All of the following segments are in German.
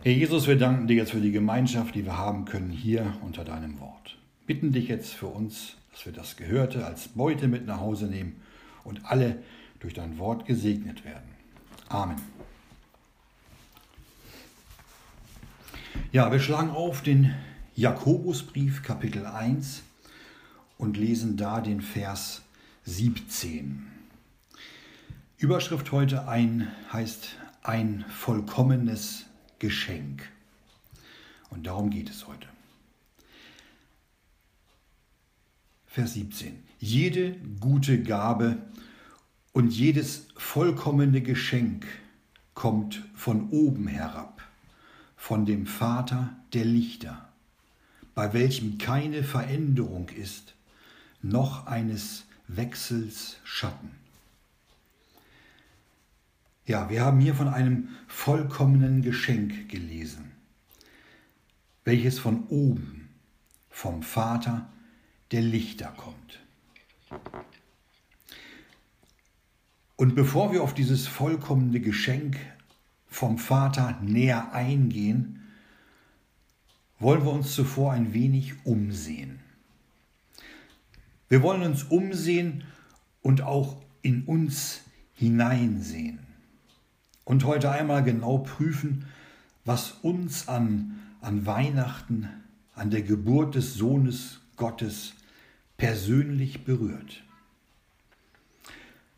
Herr Jesus, wir danken dir jetzt für die Gemeinschaft, die wir haben können hier unter deinem Wort. Bitten dich jetzt für uns, dass wir das Gehörte als Beute mit nach Hause nehmen und alle durch dein Wort gesegnet werden. Amen. Ja, wir schlagen auf den Jakobusbrief Kapitel 1 und lesen da den Vers 17. Überschrift heute ein heißt ein vollkommenes Geschenk. Und darum geht es heute. Vers 17. Jede gute Gabe und jedes vollkommene Geschenk kommt von oben herab, von dem Vater der Lichter, bei welchem keine Veränderung ist, noch eines Wechsels Schatten. Ja, wir haben hier von einem vollkommenen Geschenk gelesen, welches von oben, vom Vater der Lichter kommt. Und bevor wir auf dieses vollkommene Geschenk vom Vater näher eingehen, wollen wir uns zuvor ein wenig umsehen. Wir wollen uns umsehen und auch in uns hineinsehen und heute einmal genau prüfen, was uns an, an Weihnachten, an der Geburt des Sohnes Gottes persönlich berührt.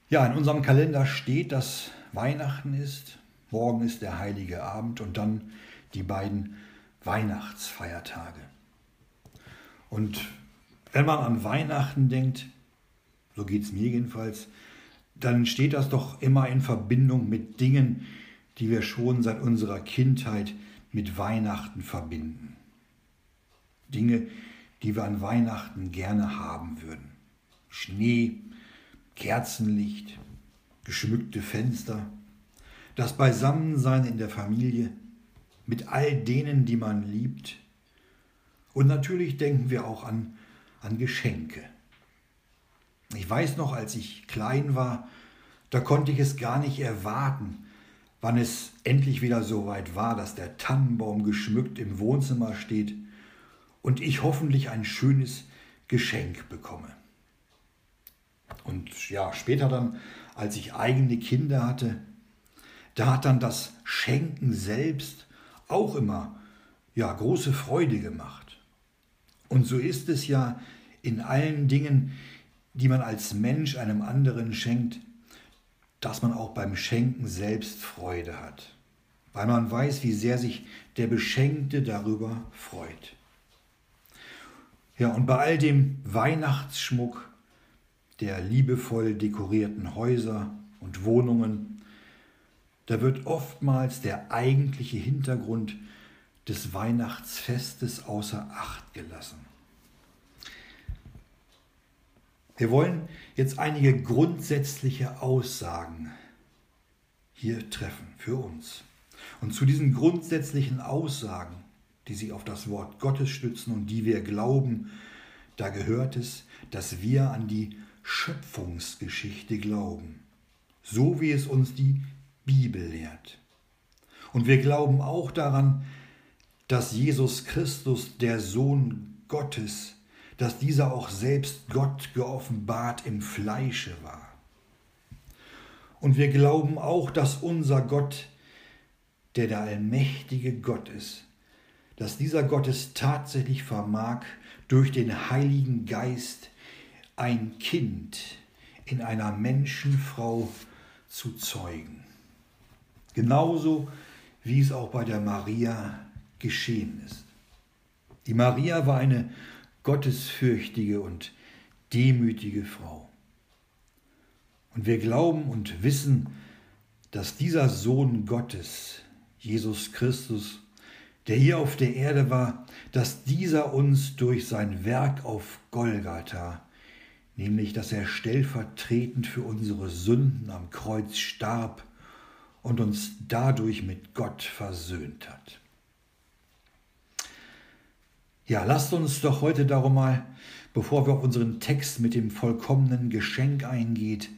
Ja, in unserem Kalender steht, dass Weihnachten ist, morgen ist der heilige Abend und dann die beiden Weihnachtsfeiertage. Und wenn man an Weihnachten denkt, so geht es mir jedenfalls, dann steht das doch immer in Verbindung mit Dingen, die wir schon seit unserer Kindheit mit Weihnachten verbinden. Dinge, die wir an Weihnachten gerne haben würden. Schnee, Kerzenlicht, geschmückte Fenster, das Beisammensein in der Familie mit all denen, die man liebt. Und natürlich denken wir auch an, an Geschenke. Ich weiß noch, als ich klein war, da konnte ich es gar nicht erwarten, wann es endlich wieder so weit war, dass der Tannenbaum geschmückt im Wohnzimmer steht und ich hoffentlich ein schönes Geschenk bekomme. Und ja, später dann, als ich eigene Kinder hatte, da hat dann das Schenken selbst auch immer ja große Freude gemacht. Und so ist es ja in allen Dingen, die man als Mensch einem anderen schenkt, dass man auch beim Schenken selbst Freude hat, weil man weiß, wie sehr sich der Beschenkte darüber freut. Ja, und bei all dem Weihnachtsschmuck der liebevoll dekorierten Häuser und Wohnungen, da wird oftmals der eigentliche Hintergrund des Weihnachtsfestes außer Acht gelassen. Wir wollen jetzt einige grundsätzliche Aussagen hier treffen für uns. Und zu diesen grundsätzlichen Aussagen, die sich auf das Wort Gottes stützen und die wir glauben, da gehört es, dass wir an die Schöpfungsgeschichte glauben, so wie es uns die Bibel lehrt. Und wir glauben auch daran, dass Jesus Christus, der Sohn Gottes, dass dieser auch selbst Gott geoffenbart im Fleische war. Und wir glauben auch, dass unser Gott, der der allmächtige Gott ist, dass dieser Gott es tatsächlich vermag, durch den Heiligen Geist ein Kind in einer Menschenfrau zu zeugen. Genauso wie es auch bei der Maria geschehen ist. Die Maria war eine gottesfürchtige und demütige Frau. Und wir glauben und wissen, dass dieser Sohn Gottes, Jesus Christus, der hier auf der Erde war, dass dieser uns durch sein Werk auf Golgatha, nämlich dass er stellvertretend für unsere Sünden am Kreuz starb und uns dadurch mit Gott versöhnt hat. Ja, lasst uns doch heute darum mal, bevor wir auf unseren Text mit dem vollkommenen Geschenk eingeht,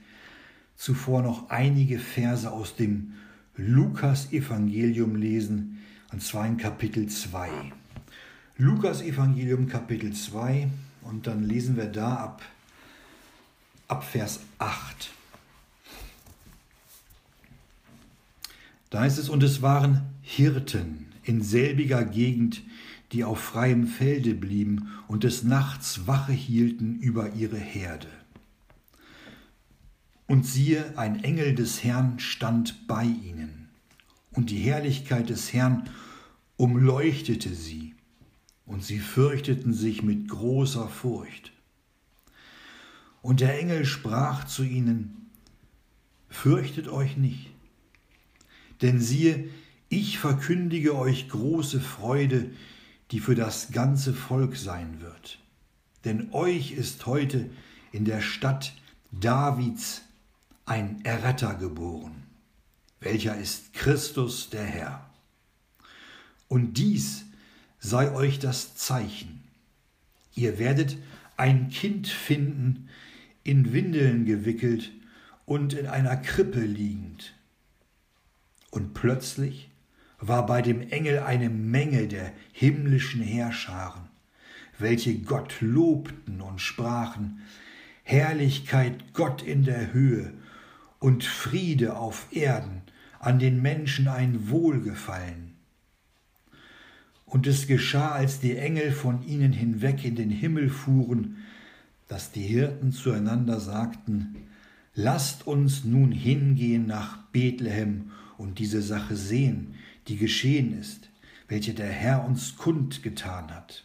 zuvor noch einige Verse aus dem Lukas-Evangelium lesen, Und zwar in Kapitel 2. Lukas Evangelium Kapitel 2 und dann lesen wir da ab, ab Vers 8. Da heißt es, und es waren Hirten in selbiger Gegend, die auf freiem Felde blieben und des Nachts Wache hielten über ihre Herde. Und siehe, ein Engel des Herrn stand bei ihnen, und die Herrlichkeit des Herrn umleuchtete sie, und sie fürchteten sich mit großer Furcht. Und der Engel sprach zu ihnen, Fürchtet euch nicht, denn siehe, ich verkündige euch große Freude, die für das ganze Volk sein wird. Denn euch ist heute in der Stadt Davids ein Erretter geboren, welcher ist Christus der Herr. Und dies sei euch das Zeichen. Ihr werdet ein Kind finden, in Windeln gewickelt und in einer Krippe liegend. Und plötzlich war bei dem Engel eine Menge der himmlischen Heerscharen, welche Gott lobten und sprachen, Herrlichkeit Gott in der Höhe und Friede auf Erden, an den Menschen ein Wohlgefallen. Und es geschah, als die Engel von ihnen hinweg in den Himmel fuhren, dass die Hirten zueinander sagten, Lasst uns nun hingehen nach Bethlehem und diese Sache sehen, die geschehen ist, welche der Herr uns kundgetan hat.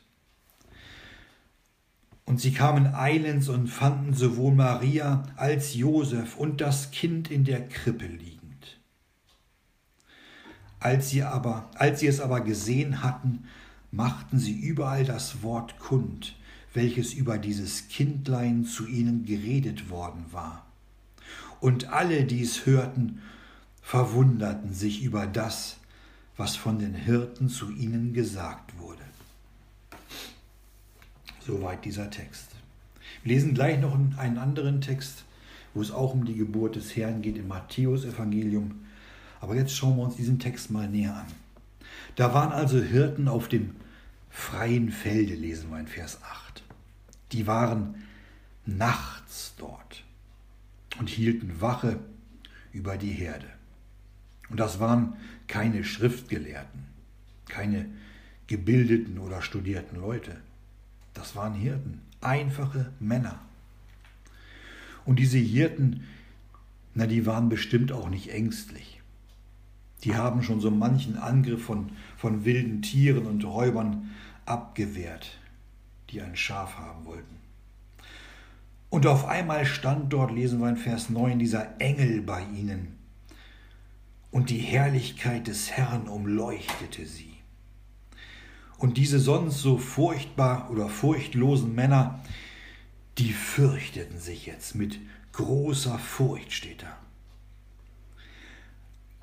Und sie kamen eilends und fanden sowohl Maria als Josef und das Kind in der Krippe liegend. Als sie, aber, als sie es aber gesehen hatten, machten sie überall das Wort kund, welches über dieses Kindlein zu ihnen geredet worden war. Und alle, die es hörten, verwunderten sich über das, was von den Hirten zu ihnen gesagt wurde. Soweit dieser Text. Wir lesen gleich noch einen anderen Text, wo es auch um die Geburt des Herrn geht im Matthäus-Evangelium. Aber jetzt schauen wir uns diesen Text mal näher an. Da waren also Hirten auf dem freien Felde, lesen wir in Vers 8. Die waren nachts dort und hielten Wache über die Herde. Und das waren keine Schriftgelehrten, keine gebildeten oder studierten Leute. Das waren Hirten, einfache Männer. Und diese Hirten, na, die waren bestimmt auch nicht ängstlich. Die haben schon so manchen Angriff von, von wilden Tieren und Räubern abgewehrt, die ein Schaf haben wollten. Und auf einmal stand dort, lesen wir in Vers 9, dieser Engel bei ihnen, und die Herrlichkeit des Herrn umleuchtete sie. Und diese sonst so furchtbar oder furchtlosen Männer, die fürchteten sich jetzt mit großer Furcht, steht da.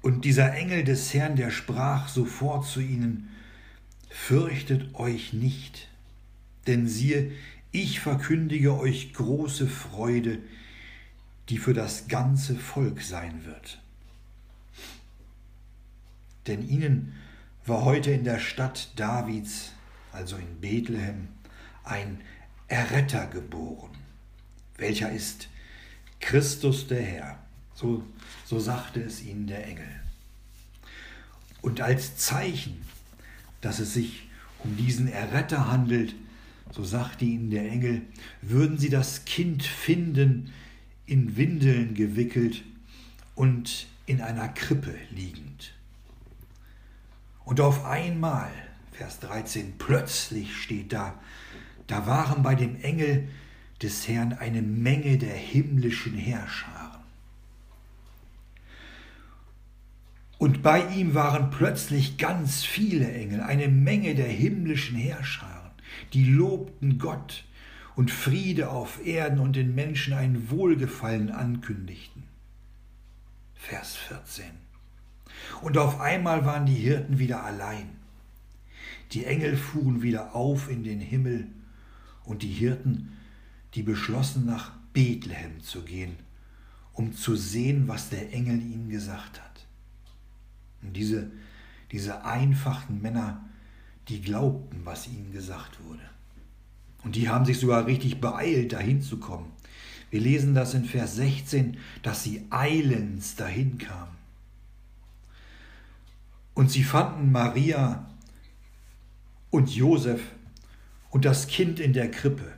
Und dieser Engel des Herrn, der sprach sofort zu ihnen, Fürchtet euch nicht, denn siehe, ich verkündige euch große Freude, die für das ganze Volk sein wird denn ihnen war heute in der Stadt Davids, also in Bethlehem, ein Erretter geboren, welcher ist Christus der Herr. So, so sagte es ihnen der Engel. Und als Zeichen, dass es sich um diesen Erretter handelt, so sagte ihnen der Engel, würden sie das Kind finden, in Windeln gewickelt und in einer Krippe liegend. Und auf einmal, Vers 13, plötzlich steht da, da waren bei dem Engel des Herrn eine Menge der himmlischen Herrscharen. Und bei ihm waren plötzlich ganz viele Engel, eine Menge der himmlischen Herrscharen, die lobten Gott und Friede auf Erden und den Menschen ein Wohlgefallen ankündigten. Vers 14. Und auf einmal waren die Hirten wieder allein. Die Engel fuhren wieder auf in den Himmel und die Hirten, die beschlossen nach Bethlehem zu gehen, um zu sehen, was der Engel ihnen gesagt hat. Und diese, diese einfachen Männer, die glaubten, was ihnen gesagt wurde. Und die haben sich sogar richtig beeilt, dahin zu kommen. Wir lesen das in Vers 16, dass sie eilends dahin kamen. Und sie fanden Maria und Josef und das Kind in der Krippe.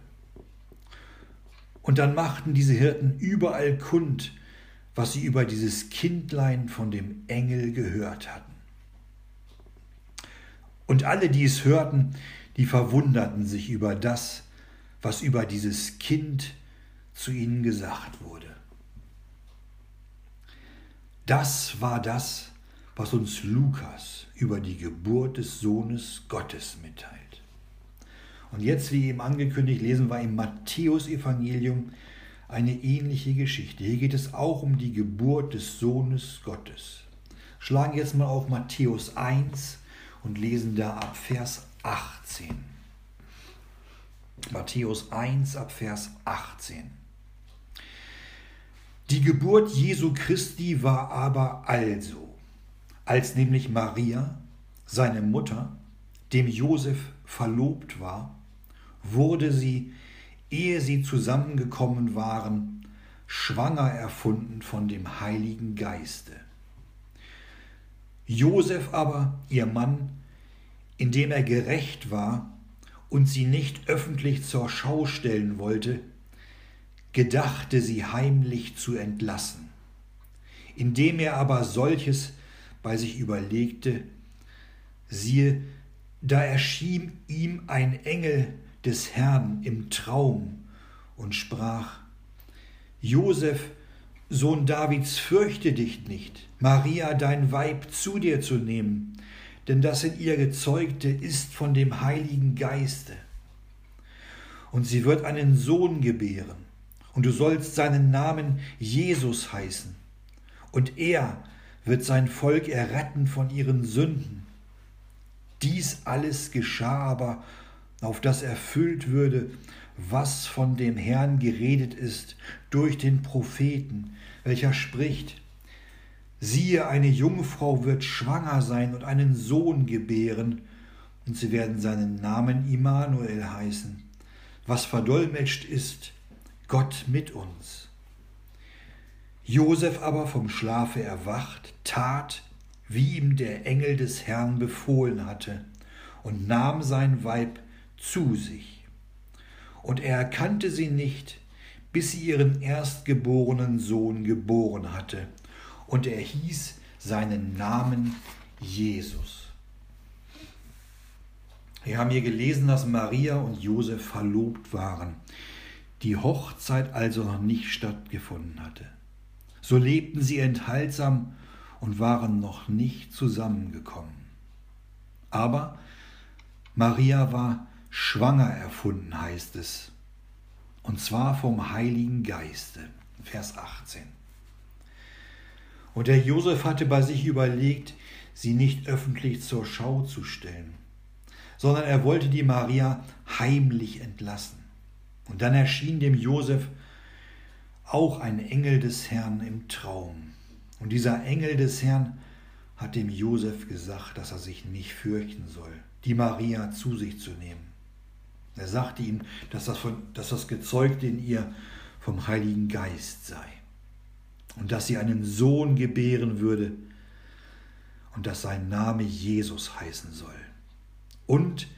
Und dann machten diese Hirten überall kund, was sie über dieses Kindlein von dem Engel gehört hatten. Und alle, die es hörten, die verwunderten sich über das, was über dieses Kind zu ihnen gesagt wurde. Das war das, was uns Lukas über die Geburt des Sohnes Gottes mitteilt. Und jetzt, wie eben angekündigt, lesen wir im Matthäusevangelium eine ähnliche Geschichte. Hier geht es auch um die Geburt des Sohnes Gottes. Schlagen jetzt mal auf Matthäus 1 und lesen da ab Vers 18. Matthäus 1 ab Vers 18. Die Geburt Jesu Christi war aber also, als nämlich Maria, seine Mutter, dem Josef verlobt war, wurde sie, ehe sie zusammengekommen waren, schwanger erfunden von dem Heiligen Geiste. Josef aber, ihr Mann, indem er gerecht war und sie nicht öffentlich zur Schau stellen wollte, gedachte sie heimlich zu entlassen. Indem er aber solches bei sich überlegte, siehe, da erschien ihm ein Engel des Herrn im Traum und sprach, Josef, Sohn Davids, fürchte dich nicht, Maria, dein Weib, zu dir zu nehmen, denn das in ihr Gezeugte ist von dem Heiligen Geiste. Und sie wird einen Sohn gebären, und du sollst seinen Namen Jesus heißen, und er wird sein Volk erretten von ihren Sünden. Dies alles geschah aber auf das erfüllt würde, was von dem Herrn geredet ist durch den Propheten, welcher spricht, siehe, eine Jungfrau wird schwanger sein und einen Sohn gebären, und sie werden seinen Namen Immanuel heißen, was verdolmetscht ist, Gott mit uns. Josef aber vom Schlafe erwacht, tat, wie ihm der Engel des Herrn befohlen hatte, und nahm sein Weib zu sich. Und er erkannte sie nicht, bis sie ihren erstgeborenen Sohn geboren hatte, und er hieß seinen Namen Jesus. Wir haben hier gelesen, dass Maria und Josef verlobt waren, die Hochzeit also noch nicht stattgefunden hatte. So lebten sie enthaltsam und waren noch nicht zusammengekommen. Aber Maria war schwanger erfunden, heißt es. Und zwar vom Heiligen Geiste. Vers 18. Und der Josef hatte bei sich überlegt, sie nicht öffentlich zur Schau zu stellen, sondern er wollte die Maria heimlich entlassen. Und dann erschien dem Josef auch ein Engel des Herrn im Traum. Und dieser Engel des Herrn hat dem Josef gesagt, dass er sich nicht fürchten soll, die Maria zu sich zu nehmen. Er sagte ihm, dass das, von, dass das Gezeugte in ihr vom Heiligen Geist sei und dass sie einen Sohn gebären würde und dass sein Name Jesus heißen soll und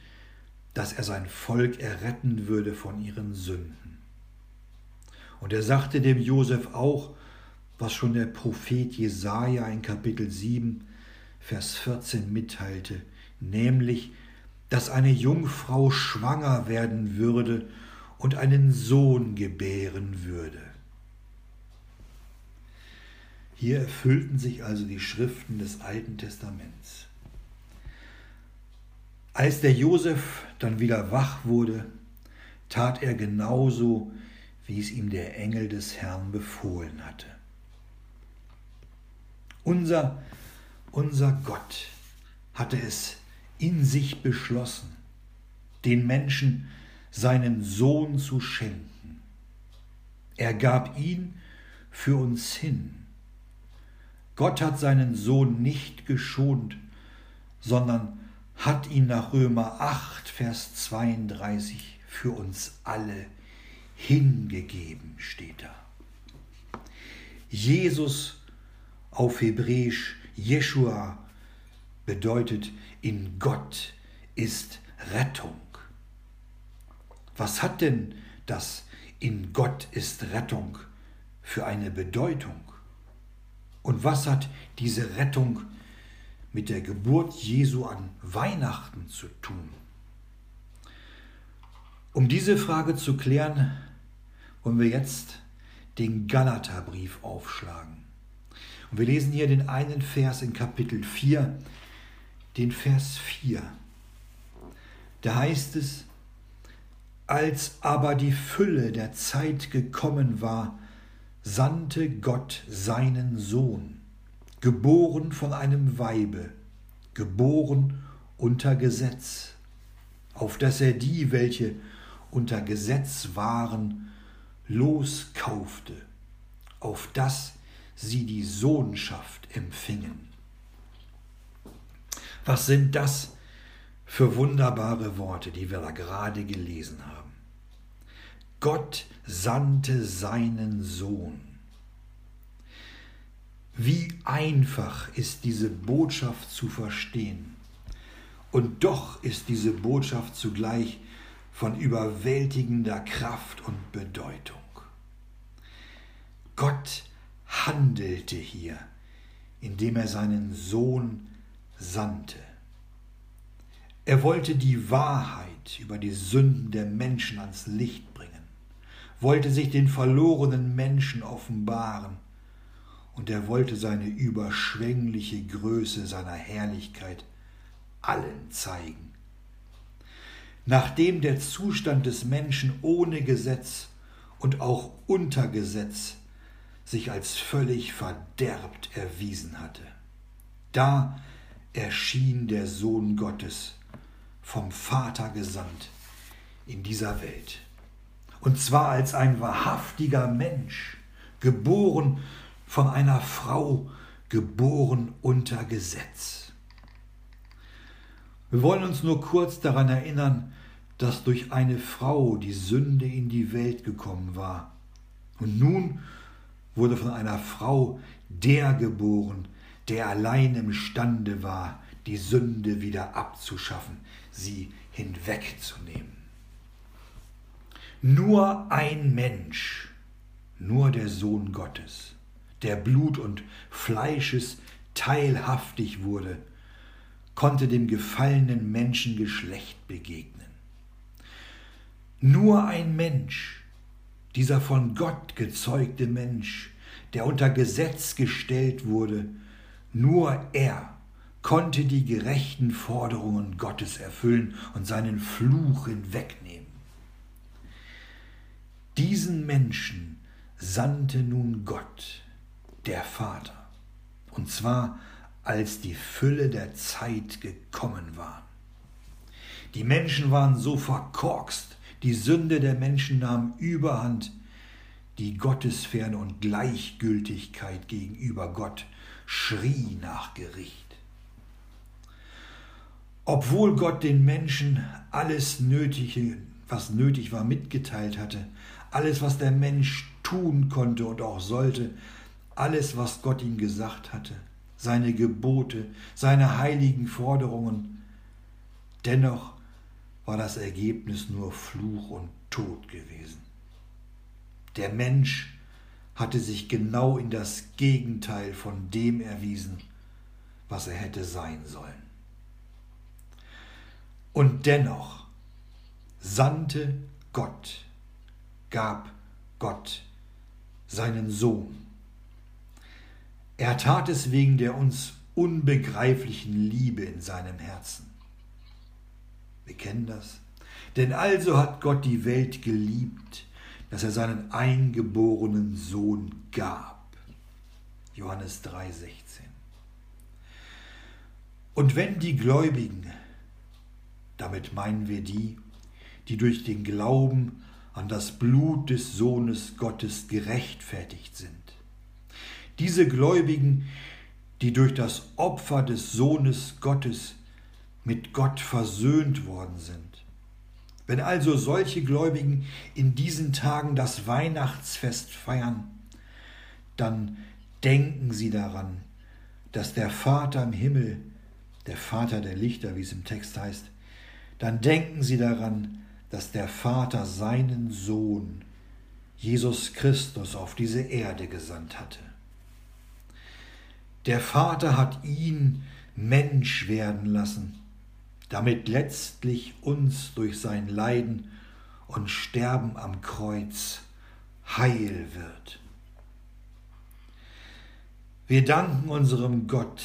dass er sein Volk erretten würde von ihren Sünden. Und er sagte dem Josef auch, was schon der Prophet Jesaja in Kapitel 7, Vers 14 mitteilte, nämlich, dass eine Jungfrau schwanger werden würde und einen Sohn gebären würde. Hier erfüllten sich also die Schriften des Alten Testaments. Als der Josef dann wieder wach wurde, tat er genauso, wie es ihm der Engel des Herrn befohlen hatte. Unser, unser Gott hatte es in sich beschlossen, den Menschen seinen Sohn zu schenken. Er gab ihn für uns hin. Gott hat seinen Sohn nicht geschont, sondern hat ihn nach Römer 8, Vers 32 für uns alle hingegeben, steht da. Jesus auf Hebräisch Jeshua bedeutet in Gott ist Rettung. Was hat denn das in Gott ist Rettung für eine Bedeutung? Und was hat diese Rettung mit der Geburt Jesu an Weihnachten zu tun? Um diese Frage zu klären, wollen wir jetzt den Galaterbrief aufschlagen. Und wir lesen hier den einen Vers in Kapitel 4, den Vers 4. Da heißt es, als aber die Fülle der Zeit gekommen war, sandte Gott seinen Sohn, geboren von einem Weibe, geboren unter Gesetz, auf dass er die, welche unter Gesetz waren, loskaufte, auf dass sie die Sohnschaft empfingen. Was sind das für wunderbare Worte, die wir da gerade gelesen haben? Gott sandte seinen Sohn. Wie einfach ist diese Botschaft zu verstehen. Und doch ist diese Botschaft zugleich von überwältigender Kraft und Bedeutung. Gott handelte hier, indem er seinen Sohn sandte. Er wollte die Wahrheit über die Sünden der Menschen ans Licht bringen, wollte sich den verlorenen Menschen offenbaren, und er wollte seine überschwängliche Größe seiner Herrlichkeit allen zeigen. Nachdem der Zustand des Menschen ohne Gesetz und auch unter Gesetz sich als völlig verderbt erwiesen hatte. Da erschien der Sohn Gottes, vom Vater gesandt, in dieser Welt. Und zwar als ein wahrhaftiger Mensch, geboren von einer Frau, geboren unter Gesetz. Wir wollen uns nur kurz daran erinnern, dass durch eine Frau die Sünde in die Welt gekommen war. Und nun wurde von einer Frau der geboren, der allein imstande war, die Sünde wieder abzuschaffen, sie hinwegzunehmen. Nur ein Mensch, nur der Sohn Gottes, der Blut und Fleisches teilhaftig wurde, konnte dem gefallenen Menschengeschlecht begegnen. Nur ein Mensch, dieser von Gott gezeugte Mensch, der unter Gesetz gestellt wurde, nur er konnte die gerechten Forderungen Gottes erfüllen und seinen Fluch hinwegnehmen. Diesen Menschen sandte nun Gott, der Vater, und zwar als die Fülle der Zeit gekommen war. Die Menschen waren so verkorkst, die Sünde der Menschen nahm überhand, die Gottesferne und Gleichgültigkeit gegenüber Gott schrie nach Gericht. Obwohl Gott den Menschen alles Nötige, was nötig war, mitgeteilt hatte, alles, was der Mensch tun konnte und auch sollte, alles, was Gott ihm gesagt hatte, seine Gebote, seine heiligen Forderungen, dennoch war das Ergebnis nur Fluch und Tod gewesen. Der Mensch hatte sich genau in das Gegenteil von dem erwiesen, was er hätte sein sollen. Und dennoch sandte Gott, gab Gott seinen Sohn. Er tat es wegen der uns unbegreiflichen Liebe in seinem Herzen. Wir kennen das. Denn also hat Gott die Welt geliebt, dass er seinen eingeborenen Sohn gab. Johannes 3:16. Und wenn die Gläubigen, damit meinen wir die, die durch den Glauben an das Blut des Sohnes Gottes gerechtfertigt sind, diese Gläubigen, die durch das Opfer des Sohnes Gottes mit Gott versöhnt worden sind. Wenn also solche Gläubigen in diesen Tagen das Weihnachtsfest feiern, dann denken sie daran, dass der Vater im Himmel, der Vater der Lichter, wie es im Text heißt, dann denken sie daran, dass der Vater seinen Sohn, Jesus Christus, auf diese Erde gesandt hatte. Der Vater hat ihn Mensch werden lassen, damit letztlich uns durch sein Leiden und Sterben am Kreuz heil wird. Wir danken unserem Gott,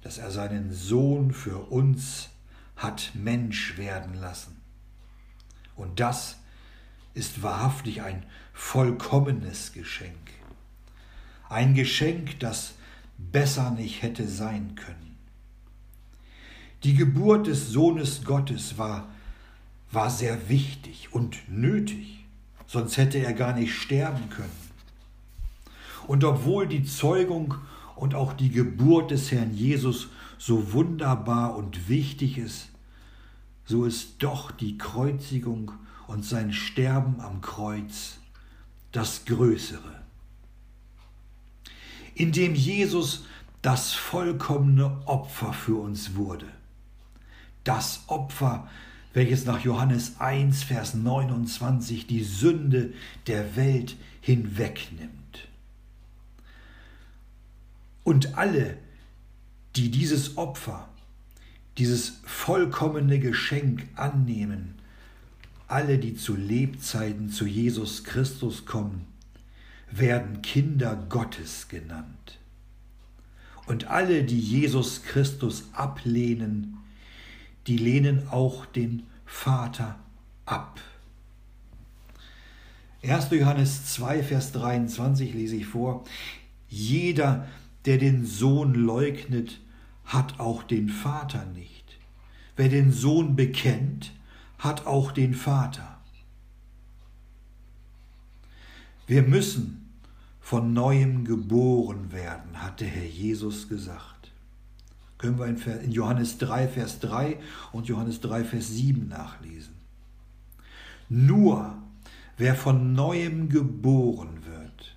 dass er seinen Sohn für uns hat Mensch werden lassen. Und das ist wahrhaftig ein vollkommenes Geschenk. Ein Geschenk, das besser nicht hätte sein können. Die Geburt des Sohnes Gottes war, war sehr wichtig und nötig, sonst hätte er gar nicht sterben können. Und obwohl die Zeugung und auch die Geburt des Herrn Jesus so wunderbar und wichtig ist, so ist doch die Kreuzigung und sein Sterben am Kreuz das Größere. Indem Jesus das vollkommene Opfer für uns wurde. Das Opfer, welches nach Johannes 1, Vers 29 die Sünde der Welt hinwegnimmt. Und alle, die dieses Opfer, dieses vollkommene Geschenk annehmen, alle, die zu Lebzeiten zu Jesus Christus kommen, werden Kinder Gottes genannt. Und alle, die Jesus Christus ablehnen, die lehnen auch den Vater ab. 1. Johannes 2, Vers 23 lese ich vor. Jeder, der den Sohn leugnet, hat auch den Vater nicht. Wer den Sohn bekennt, hat auch den Vater. Wir müssen von neuem geboren werden, hat der Herr Jesus gesagt. Können wir in Johannes 3, Vers 3 und Johannes 3, Vers 7 nachlesen. Nur wer von neuem geboren wird,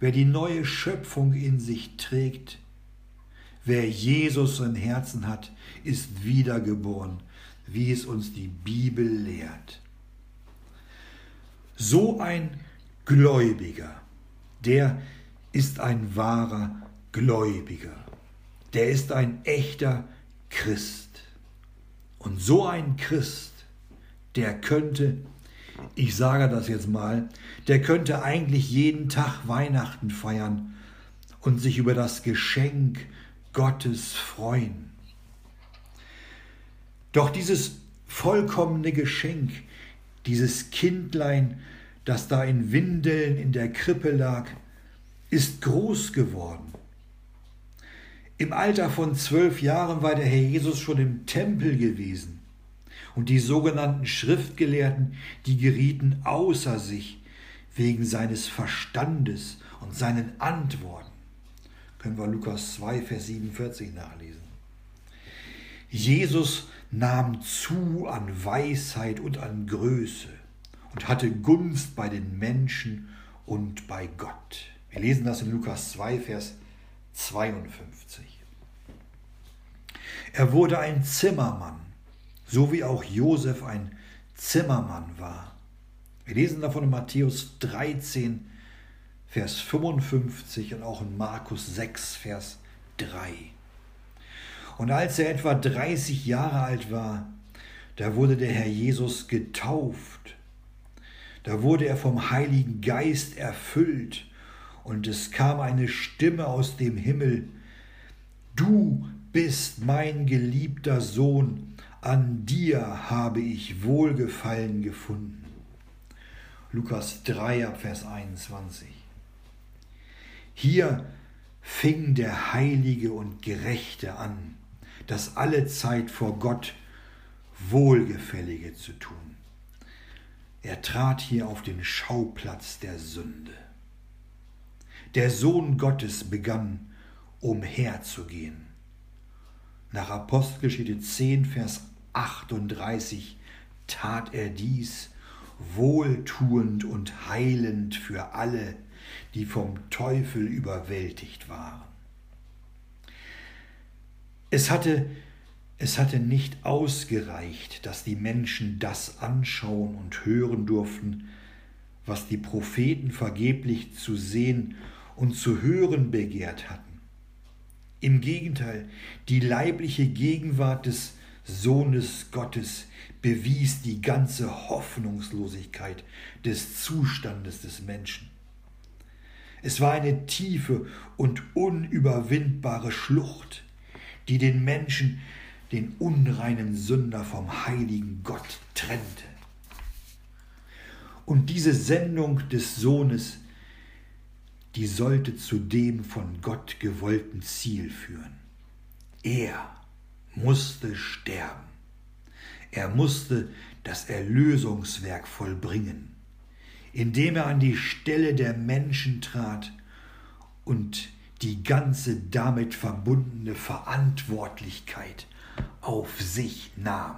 Wer die neue Schöpfung in sich trägt, wer Jesus im Herzen hat, ist wiedergeboren, wie es uns die Bibel lehrt. So ein Gläubiger, der ist ein wahrer Gläubiger, der ist ein echter Christ. Und so ein Christ, der könnte ich sage das jetzt mal, der könnte eigentlich jeden Tag Weihnachten feiern und sich über das Geschenk Gottes freuen. Doch dieses vollkommene Geschenk, dieses Kindlein, das da in Windeln in der Krippe lag, ist groß geworden. Im Alter von zwölf Jahren war der Herr Jesus schon im Tempel gewesen. Und die sogenannten Schriftgelehrten, die gerieten außer sich wegen seines Verstandes und seinen Antworten. Können wir Lukas 2, Vers 47 nachlesen. Jesus nahm zu an Weisheit und an Größe und hatte Gunst bei den Menschen und bei Gott. Wir lesen das in Lukas 2, Vers 52. Er wurde ein Zimmermann so wie auch Josef ein Zimmermann war. Wir lesen davon in Matthäus 13, Vers 55 und auch in Markus 6, Vers 3. Und als er etwa 30 Jahre alt war, da wurde der Herr Jesus getauft. Da wurde er vom Heiligen Geist erfüllt und es kam eine Stimme aus dem Himmel, Du bist mein geliebter Sohn, an dir habe ich Wohlgefallen gefunden. Lukas 3 Vers 21. Hier fing der Heilige und Gerechte an, das alle Zeit vor Gott Wohlgefällige zu tun. Er trat hier auf den Schauplatz der Sünde. Der Sohn Gottes begann umherzugehen Nach Apostelgeschichte 10, Vers 38 tat er dies, wohltuend und heilend für alle, die vom Teufel überwältigt waren. Es hatte, es hatte nicht ausgereicht, dass die Menschen das anschauen und hören durften, was die Propheten vergeblich zu sehen und zu hören begehrt hatten. Im Gegenteil, die leibliche Gegenwart des Sohnes Gottes bewies die ganze Hoffnungslosigkeit des Zustandes des Menschen. Es war eine tiefe und unüberwindbare Schlucht, die den Menschen, den unreinen Sünder vom heiligen Gott trennte. Und diese Sendung des Sohnes, die sollte zu dem von Gott gewollten Ziel führen. Er musste sterben. Er musste das Erlösungswerk vollbringen, indem er an die Stelle der Menschen trat und die ganze damit verbundene Verantwortlichkeit auf sich nahm.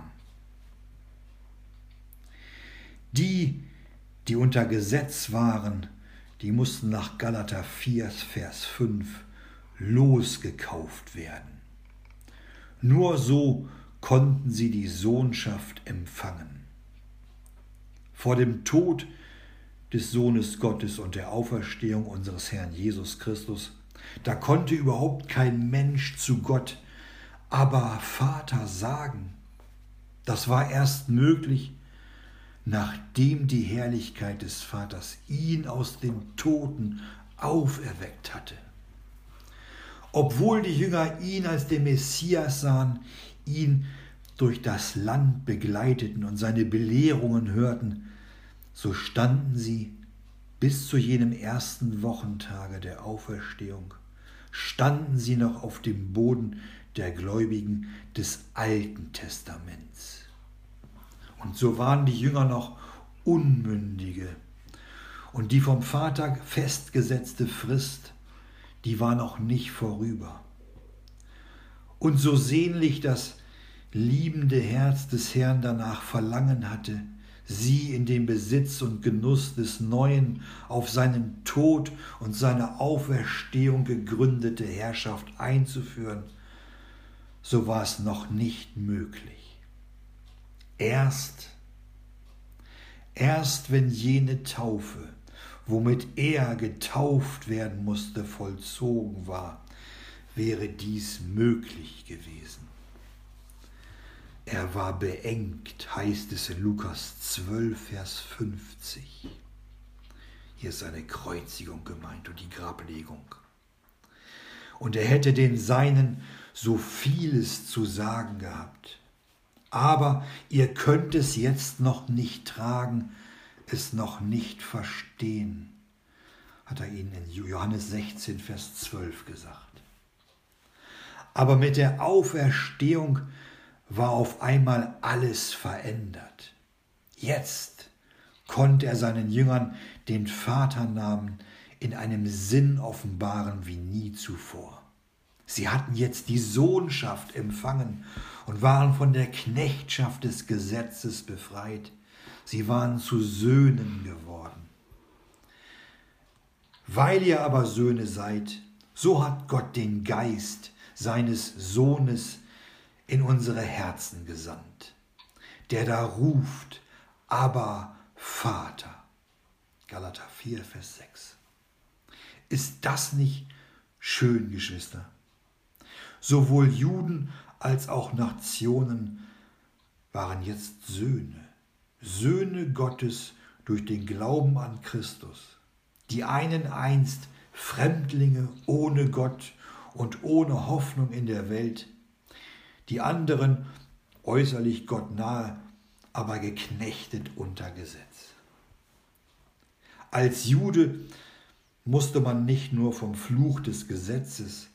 Die, die unter Gesetz waren, die mussten nach Galater 4, Vers 5 losgekauft werden. Nur so konnten sie die Sohnschaft empfangen. Vor dem Tod des Sohnes Gottes und der Auferstehung unseres Herrn Jesus Christus, da konnte überhaupt kein Mensch zu Gott, aber Vater sagen. Das war erst möglich, nachdem die Herrlichkeit des Vaters ihn aus den Toten auferweckt hatte. Obwohl die Jünger ihn als den Messias sahen, ihn durch das Land begleiteten und seine Belehrungen hörten, so standen sie bis zu jenem ersten Wochentage der Auferstehung, standen sie noch auf dem Boden der Gläubigen des Alten Testaments. Und so waren die Jünger noch Unmündige. Und die vom Vater festgesetzte Frist die war noch nicht vorüber. Und so sehnlich das liebende Herz des Herrn danach verlangen hatte, sie in den Besitz und Genuss des neuen, auf seinen Tod und seine Auferstehung gegründete Herrschaft einzuführen, so war es noch nicht möglich. Erst, erst wenn jene Taufe womit er getauft werden musste, vollzogen war, wäre dies möglich gewesen. Er war beengt, heißt es in Lukas 12, Vers 50. Hier ist seine Kreuzigung gemeint und die Grablegung. Und er hätte den Seinen so vieles zu sagen gehabt. Aber ihr könnt es jetzt noch nicht tragen, es noch nicht verstehen, hat er ihnen in Johannes 16, Vers 12 gesagt. Aber mit der Auferstehung war auf einmal alles verändert. Jetzt konnte er seinen Jüngern den Vaternamen in einem Sinn offenbaren wie nie zuvor. Sie hatten jetzt die Sohnschaft empfangen und waren von der Knechtschaft des Gesetzes befreit. Sie waren zu Söhnen geworden. Weil ihr aber Söhne seid, so hat Gott den Geist seines Sohnes in unsere Herzen gesandt, der da ruft, aber Vater. Galater 4, Vers 6. Ist das nicht schön, Geschwister? Sowohl Juden als auch Nationen waren jetzt Söhne. Söhne Gottes durch den Glauben an Christus. Die einen einst Fremdlinge ohne Gott und ohne Hoffnung in der Welt, die anderen äußerlich Gott nahe, aber geknechtet unter Gesetz. Als Jude musste man nicht nur vom Fluch des Gesetzes,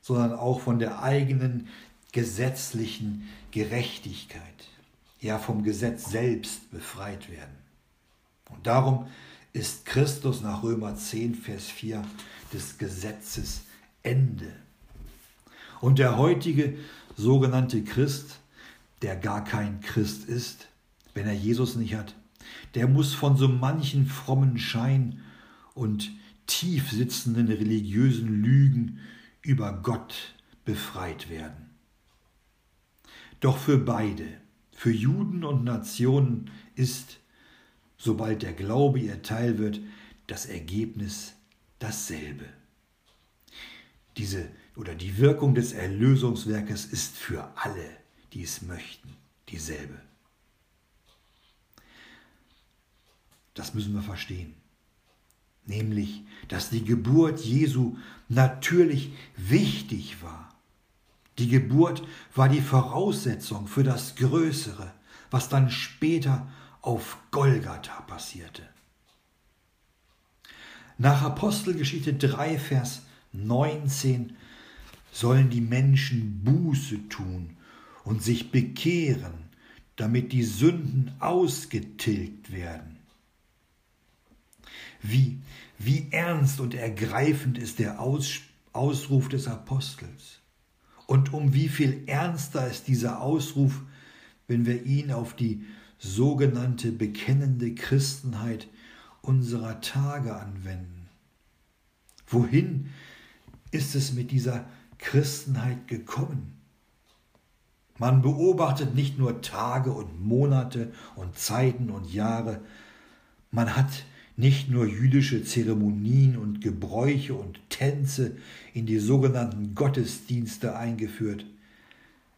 sondern auch von der eigenen gesetzlichen Gerechtigkeit ja vom Gesetz selbst befreit werden. Und darum ist Christus nach Römer 10, Vers 4 des Gesetzes Ende. Und der heutige sogenannte Christ, der gar kein Christ ist, wenn er Jesus nicht hat, der muss von so manchen frommen Schein und tief sitzenden religiösen Lügen über Gott befreit werden. Doch für beide, für Juden und Nationen ist, sobald der Glaube ihr Teil wird, das Ergebnis dasselbe. Diese oder die Wirkung des Erlösungswerkes ist für alle, die es möchten, dieselbe. Das müssen wir verstehen. Nämlich, dass die Geburt Jesu natürlich wichtig war. Die Geburt war die Voraussetzung für das Größere, was dann später auf Golgatha passierte. Nach Apostelgeschichte 3, Vers 19 sollen die Menschen Buße tun und sich bekehren, damit die Sünden ausgetilgt werden. Wie, wie ernst und ergreifend ist der Aus, Ausruf des Apostels. Und um wie viel ernster ist dieser Ausruf, wenn wir ihn auf die sogenannte bekennende Christenheit unserer Tage anwenden. Wohin ist es mit dieser Christenheit gekommen? Man beobachtet nicht nur Tage und Monate und Zeiten und Jahre, man hat nicht nur jüdische Zeremonien und Gebräuche und Tänze in die sogenannten Gottesdienste eingeführt.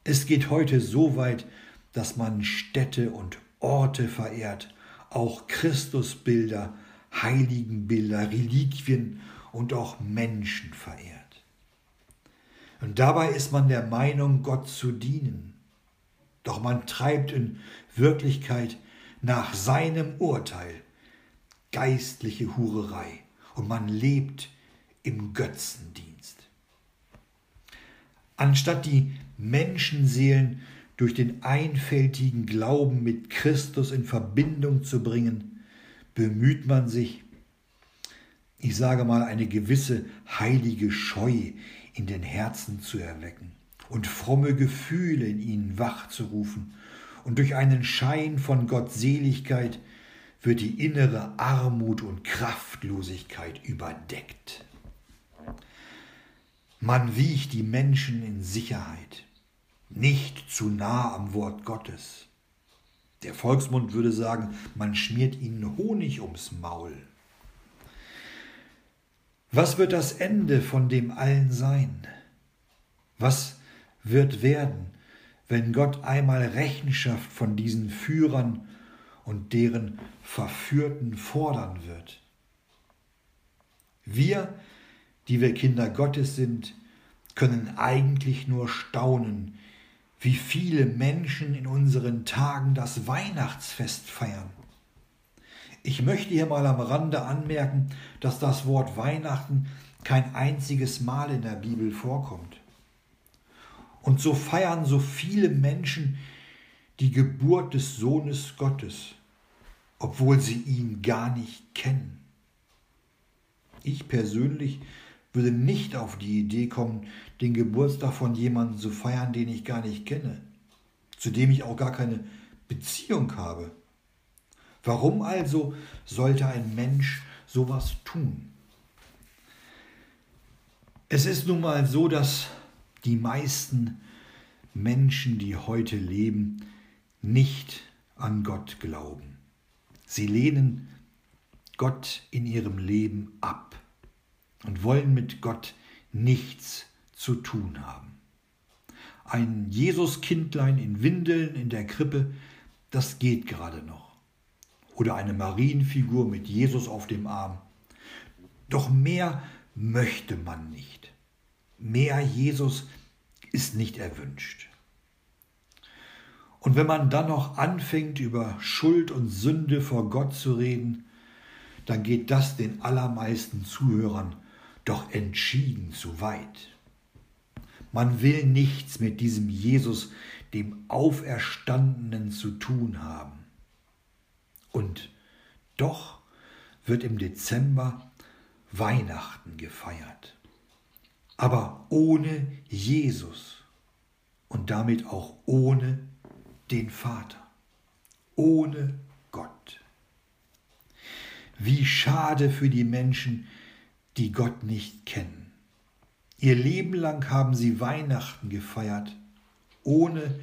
Es geht heute so weit, dass man Städte und Orte verehrt, auch Christusbilder, Heiligenbilder, Reliquien und auch Menschen verehrt. Und dabei ist man der Meinung, Gott zu dienen. Doch man treibt in Wirklichkeit nach seinem Urteil geistliche Hurerei und man lebt im Götzendienst. Anstatt die Menschenseelen durch den einfältigen Glauben mit Christus in Verbindung zu bringen, bemüht man sich, ich sage mal, eine gewisse heilige Scheu in den Herzen zu erwecken und fromme Gefühle in ihnen wachzurufen, und durch einen Schein von Gottseligkeit wird die innere Armut und Kraftlosigkeit überdeckt. Man wiegt die Menschen in Sicherheit, nicht zu nah am Wort Gottes. Der Volksmund würde sagen, man schmiert ihnen Honig ums Maul. Was wird das Ende von dem allen sein? Was wird werden, wenn Gott einmal Rechenschaft von diesen Führern und deren Verführten fordern wird. Wir, die wir Kinder Gottes sind, können eigentlich nur staunen, wie viele Menschen in unseren Tagen das Weihnachtsfest feiern. Ich möchte hier mal am Rande anmerken, dass das Wort Weihnachten kein einziges Mal in der Bibel vorkommt. Und so feiern so viele Menschen die Geburt des Sohnes Gottes, obwohl sie ihn gar nicht kennen. Ich persönlich würde nicht auf die Idee kommen, den Geburtstag von jemandem zu feiern, den ich gar nicht kenne, zu dem ich auch gar keine Beziehung habe. Warum also sollte ein Mensch sowas tun? Es ist nun mal so, dass die meisten Menschen, die heute leben, nicht an Gott glauben. Sie lehnen Gott in ihrem Leben ab und wollen mit Gott nichts zu tun haben. Ein Jesuskindlein in Windeln in der Krippe, das geht gerade noch. Oder eine Marienfigur mit Jesus auf dem Arm. Doch mehr möchte man nicht. Mehr Jesus ist nicht erwünscht. Und wenn man dann noch anfängt, über Schuld und Sünde vor Gott zu reden, dann geht das den allermeisten Zuhörern doch entschieden zu weit. Man will nichts mit diesem Jesus, dem Auferstandenen, zu tun haben. Und doch wird im Dezember Weihnachten gefeiert. Aber ohne Jesus und damit auch ohne den Vater, ohne Gott. Wie schade für die Menschen, die Gott nicht kennen. Ihr Leben lang haben sie Weihnachten gefeiert, ohne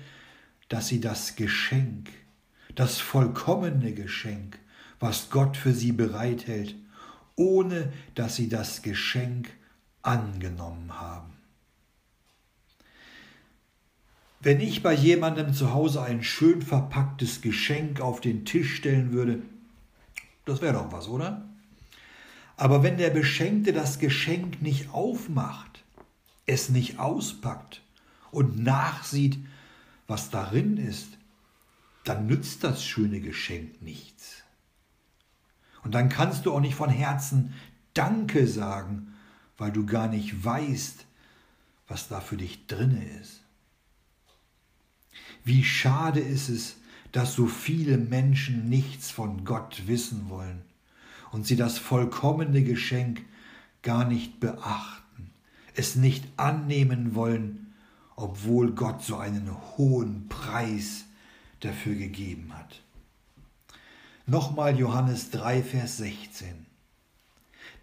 dass sie das Geschenk, das vollkommene Geschenk, was Gott für sie bereithält, ohne dass sie das Geschenk angenommen haben. Wenn ich bei jemandem zu Hause ein schön verpacktes Geschenk auf den Tisch stellen würde, das wäre doch was, oder? Aber wenn der Beschenkte das Geschenk nicht aufmacht, es nicht auspackt und nachsieht, was darin ist, dann nützt das schöne Geschenk nichts. Und dann kannst du auch nicht von Herzen Danke sagen, weil du gar nicht weißt, was da für dich drinne ist. Wie schade ist es, dass so viele Menschen nichts von Gott wissen wollen und sie das vollkommene Geschenk gar nicht beachten, es nicht annehmen wollen, obwohl Gott so einen hohen Preis dafür gegeben hat. Nochmal Johannes 3, Vers 16.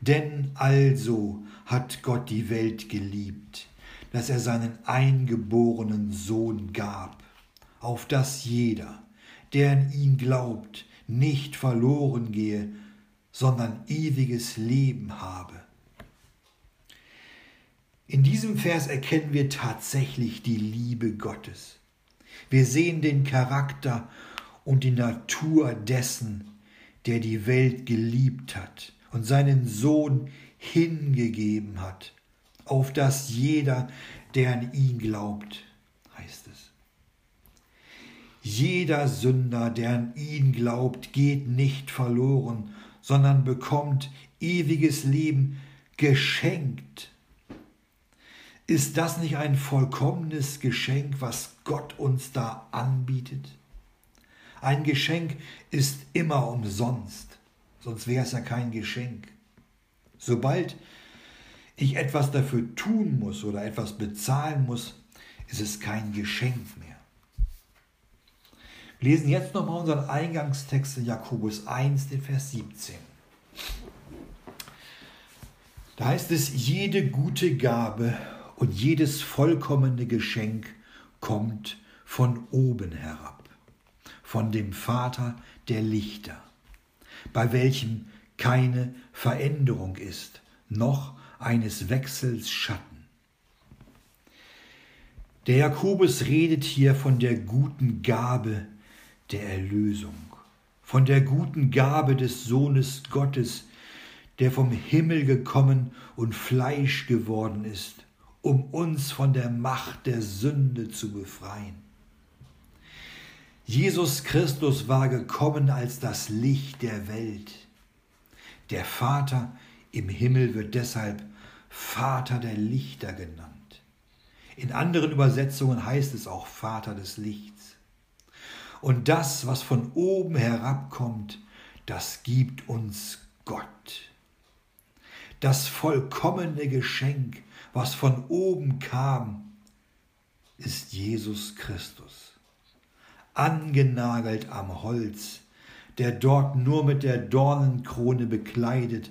Denn also hat Gott die Welt geliebt, dass er seinen eingeborenen Sohn gab, auf dass jeder, der an ihn glaubt, nicht verloren gehe, sondern ewiges Leben habe. In diesem Vers erkennen wir tatsächlich die Liebe Gottes. Wir sehen den Charakter und die Natur dessen, der die Welt geliebt hat und seinen Sohn hingegeben hat, auf dass jeder, der an ihn glaubt, heißt es. Jeder Sünder, der an ihn glaubt, geht nicht verloren, sondern bekommt ewiges Leben geschenkt. Ist das nicht ein vollkommenes Geschenk, was Gott uns da anbietet? Ein Geschenk ist immer umsonst, sonst wäre es ja kein Geschenk. Sobald ich etwas dafür tun muss oder etwas bezahlen muss, ist es kein Geschenk mehr. Lesen jetzt nochmal unseren Eingangstext in Jakobus 1, den Vers 17. Da heißt es, jede gute Gabe und jedes vollkommene Geschenk kommt von oben herab von dem Vater der Lichter, bei welchem keine Veränderung ist, noch eines Wechsels Schatten. Der Jakobus redet hier von der guten Gabe der Erlösung, von der guten Gabe des Sohnes Gottes, der vom Himmel gekommen und Fleisch geworden ist, um uns von der Macht der Sünde zu befreien. Jesus Christus war gekommen als das Licht der Welt. Der Vater im Himmel wird deshalb Vater der Lichter genannt. In anderen Übersetzungen heißt es auch Vater des Lichts. Und das, was von oben herabkommt, das gibt uns Gott. Das vollkommene Geschenk, was von oben kam, ist Jesus Christus angenagelt am Holz, der dort nur mit der Dornenkrone bekleidet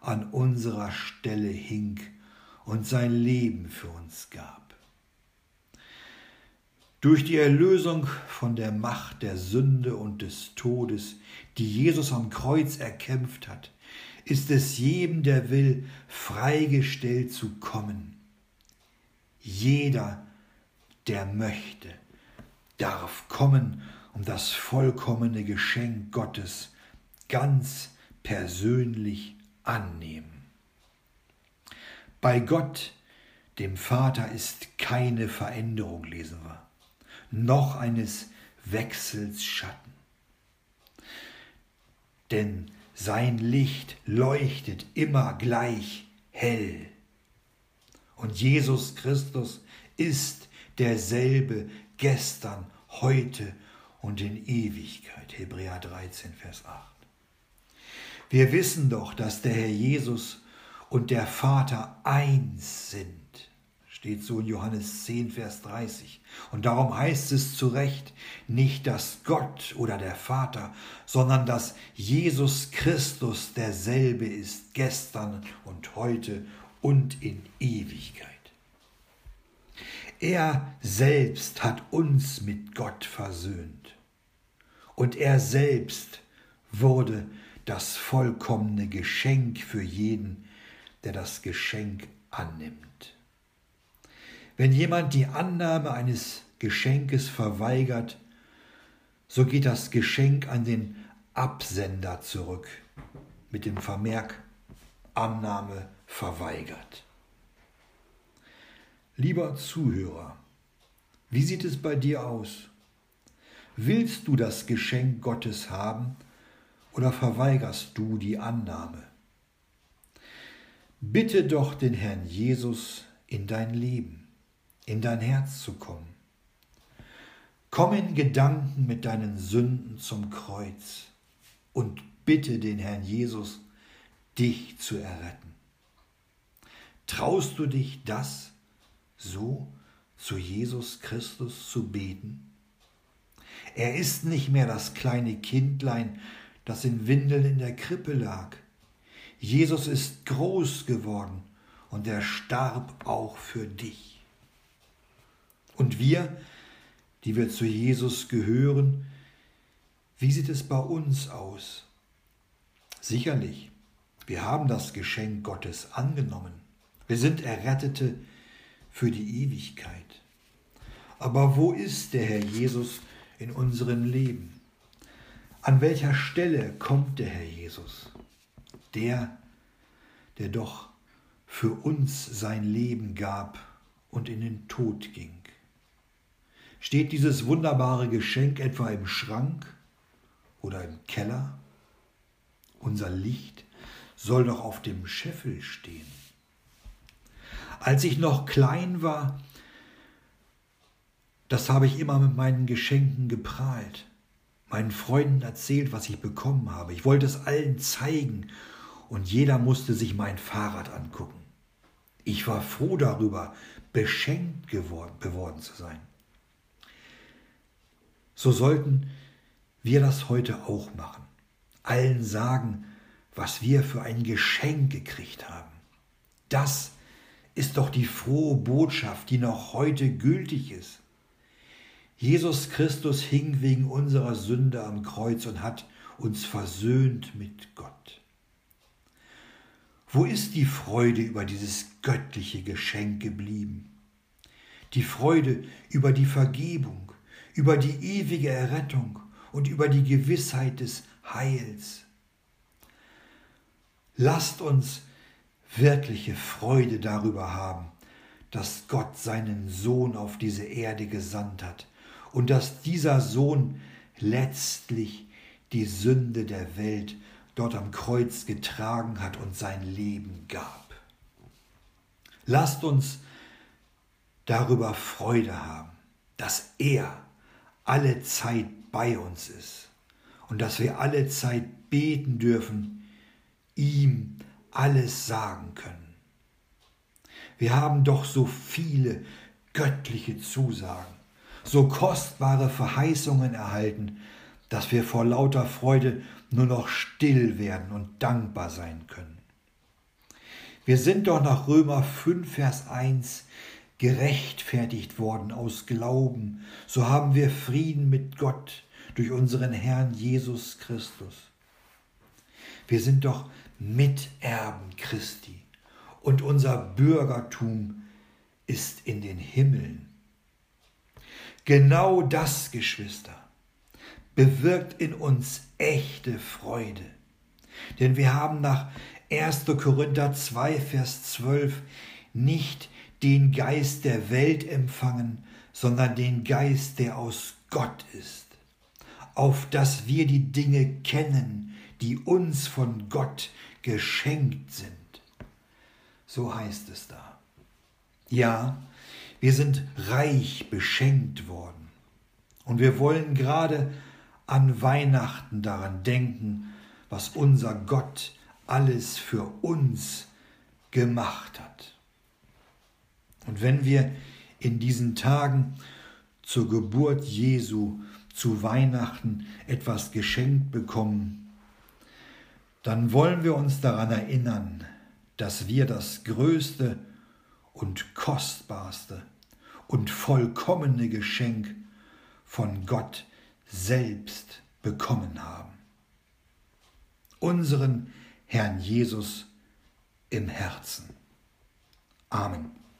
an unserer Stelle hing und sein Leben für uns gab. Durch die Erlösung von der Macht der Sünde und des Todes, die Jesus am Kreuz erkämpft hat, ist es jedem, der will, freigestellt zu kommen. Jeder, der möchte darf kommen, um das vollkommene Geschenk Gottes ganz persönlich annehmen. Bei Gott, dem Vater, ist keine Veränderung, lesen wir, noch eines Wechsels Schatten. Denn sein Licht leuchtet immer gleich hell. Und Jesus Christus ist derselbe gestern, heute und in Ewigkeit. Hebräer 13, Vers 8. Wir wissen doch, dass der Herr Jesus und der Vater eins sind. Steht so in Johannes 10, Vers 30. Und darum heißt es zu Recht nicht, dass Gott oder der Vater, sondern dass Jesus Christus derselbe ist, gestern und heute und in Ewigkeit. Er selbst hat uns mit Gott versöhnt. Und er selbst wurde das vollkommene Geschenk für jeden, der das Geschenk annimmt. Wenn jemand die Annahme eines Geschenkes verweigert, so geht das Geschenk an den Absender zurück mit dem Vermerk Annahme verweigert. Lieber Zuhörer, wie sieht es bei dir aus? Willst du das Geschenk Gottes haben oder verweigerst du die Annahme? Bitte doch den Herrn Jesus in dein Leben, in dein Herz zu kommen. Komm in Gedanken mit deinen Sünden zum Kreuz und bitte den Herrn Jesus, dich zu erretten. Traust du dich das so zu Jesus Christus zu beten? Er ist nicht mehr das kleine Kindlein, das in Windeln in der Krippe lag. Jesus ist groß geworden und er starb auch für dich. Und wir, die wir zu Jesus gehören, wie sieht es bei uns aus? Sicherlich, wir haben das Geschenk Gottes angenommen. Wir sind Errettete für die Ewigkeit. Aber wo ist der Herr Jesus in unserem Leben? An welcher Stelle kommt der Herr Jesus? Der, der doch für uns sein Leben gab und in den Tod ging. Steht dieses wunderbare Geschenk etwa im Schrank oder im Keller? Unser Licht soll doch auf dem Scheffel stehen. Als ich noch klein war, das habe ich immer mit meinen Geschenken geprahlt, meinen Freunden erzählt, was ich bekommen habe. Ich wollte es allen zeigen und jeder musste sich mein Fahrrad angucken. Ich war froh darüber, beschenkt geworden, geworden zu sein. So sollten wir das heute auch machen. Allen sagen, was wir für ein Geschenk gekriegt haben. Das ist doch die frohe Botschaft, die noch heute gültig ist. Jesus Christus hing wegen unserer Sünde am Kreuz und hat uns versöhnt mit Gott. Wo ist die Freude über dieses göttliche Geschenk geblieben? Die Freude über die Vergebung, über die ewige Errettung und über die Gewissheit des Heils. Lasst uns wirkliche Freude darüber haben, dass Gott seinen Sohn auf diese Erde gesandt hat und dass dieser Sohn letztlich die Sünde der Welt dort am Kreuz getragen hat und sein Leben gab. Lasst uns darüber Freude haben, dass er alle Zeit bei uns ist und dass wir alle Zeit beten dürfen, ihm alles sagen können. Wir haben doch so viele göttliche Zusagen, so kostbare Verheißungen erhalten, dass wir vor lauter Freude nur noch still werden und dankbar sein können. Wir sind doch nach Römer 5, Vers 1 gerechtfertigt worden aus Glauben, so haben wir Frieden mit Gott durch unseren Herrn Jesus Christus. Wir sind doch Miterben Christi und unser Bürgertum ist in den Himmeln. Genau das, Geschwister, bewirkt in uns echte Freude. Denn wir haben nach 1. Korinther 2, Vers 12 nicht den Geist der Welt empfangen, sondern den Geist, der aus Gott ist, auf dass wir die Dinge kennen, die uns von Gott geschenkt sind. So heißt es da. Ja, wir sind reich beschenkt worden. Und wir wollen gerade an Weihnachten daran denken, was unser Gott alles für uns gemacht hat. Und wenn wir in diesen Tagen zur Geburt Jesu, zu Weihnachten etwas geschenkt bekommen, dann wollen wir uns daran erinnern, dass wir das größte und kostbarste und vollkommene Geschenk von Gott selbst bekommen haben. Unseren Herrn Jesus im Herzen. Amen.